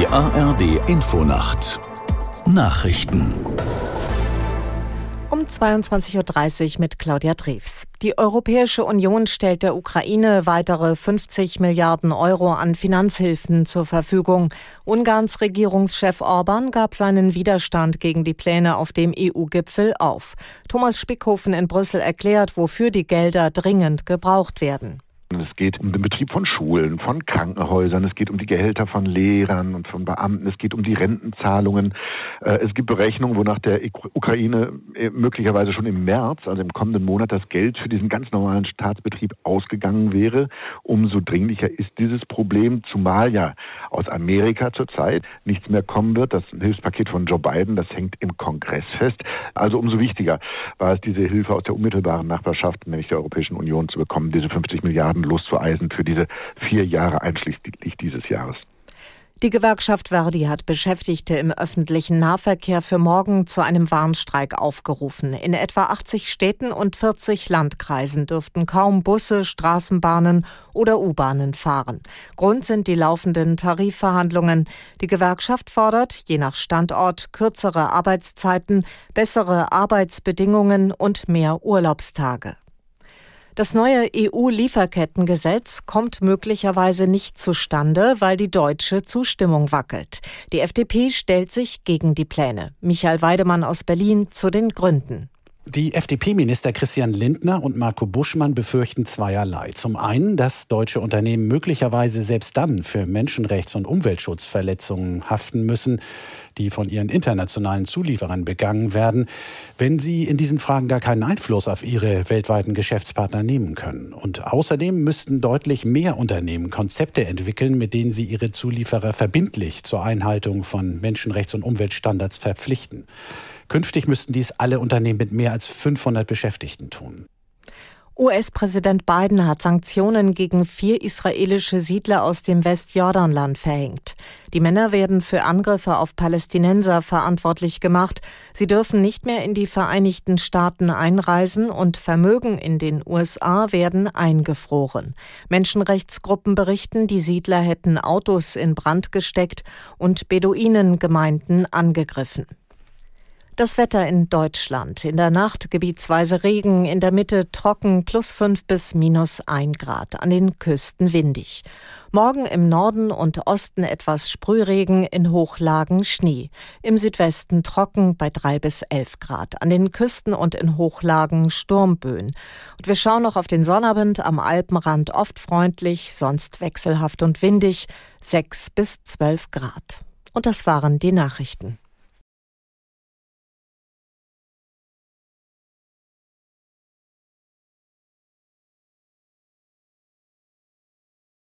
Die ARD Infonacht Nachrichten um 22.30 Uhr mit Claudia Drews. Die Europäische Union stellt der Ukraine weitere 50 Milliarden Euro an Finanzhilfen zur Verfügung. Ungarns Regierungschef Orban gab seinen Widerstand gegen die Pläne auf dem EU-Gipfel auf. Thomas Spickhofen in Brüssel erklärt, wofür die Gelder dringend gebraucht werden. Es geht um den Betrieb von Schulen, von Krankenhäusern, es geht um die Gehälter von Lehrern und von Beamten, es geht um die Rentenzahlungen. Äh, es gibt Berechnungen, wonach der Ukraine äh, möglicherweise schon im März, also im kommenden Monat, das Geld für diesen ganz normalen Staatsbetrieb ausgegangen wäre. Umso dringlicher ist dieses Problem, zumal ja aus Amerika zurzeit nichts mehr kommen wird. Das Hilfspaket von Joe Biden, das hängt im Kongress fest. Also umso wichtiger war es, diese Hilfe aus der unmittelbaren Nachbarschaft, nämlich der Europäischen Union, zu bekommen, diese 50 Milliarden Lust zu Eisen für diese vier Jahre einschließlich dieses Jahres. Die Gewerkschaft Verdi hat Beschäftigte im öffentlichen Nahverkehr für morgen zu einem Warnstreik aufgerufen. In etwa 80 Städten und 40 Landkreisen dürften kaum Busse, Straßenbahnen oder U-Bahnen fahren. Grund sind die laufenden Tarifverhandlungen. Die Gewerkschaft fordert, je nach Standort, kürzere Arbeitszeiten, bessere Arbeitsbedingungen und mehr Urlaubstage. Das neue EU-Lieferkettengesetz kommt möglicherweise nicht zustande, weil die deutsche Zustimmung wackelt. Die FDP stellt sich gegen die Pläne. Michael Weidemann aus Berlin zu den Gründen. Die FDP-Minister Christian Lindner und Marco Buschmann befürchten zweierlei. Zum einen, dass deutsche Unternehmen möglicherweise selbst dann für Menschenrechts- und Umweltschutzverletzungen haften müssen, die von ihren internationalen Zulieferern begangen werden, wenn sie in diesen Fragen gar keinen Einfluss auf ihre weltweiten Geschäftspartner nehmen können. Und außerdem müssten deutlich mehr Unternehmen Konzepte entwickeln, mit denen sie ihre Zulieferer verbindlich zur Einhaltung von Menschenrechts- und Umweltstandards verpflichten. Künftig müssten dies alle Unternehmen mit mehr als 500 Beschäftigten tun. US-Präsident Biden hat Sanktionen gegen vier israelische Siedler aus dem Westjordanland verhängt. Die Männer werden für Angriffe auf Palästinenser verantwortlich gemacht. Sie dürfen nicht mehr in die Vereinigten Staaten einreisen und Vermögen in den USA werden eingefroren. Menschenrechtsgruppen berichten, die Siedler hätten Autos in Brand gesteckt und Beduinengemeinden angegriffen. Das Wetter in Deutschland. In der Nacht gebietsweise Regen, in der Mitte trocken plus fünf bis minus ein Grad, an den Küsten windig. Morgen im Norden und Osten etwas Sprühregen, in Hochlagen Schnee. Im Südwesten trocken bei drei bis elf Grad. An den Küsten und in Hochlagen Sturmböen. Und wir schauen noch auf den Sonnabend am Alpenrand oft freundlich, sonst wechselhaft und windig, sechs bis zwölf Grad. Und das waren die Nachrichten.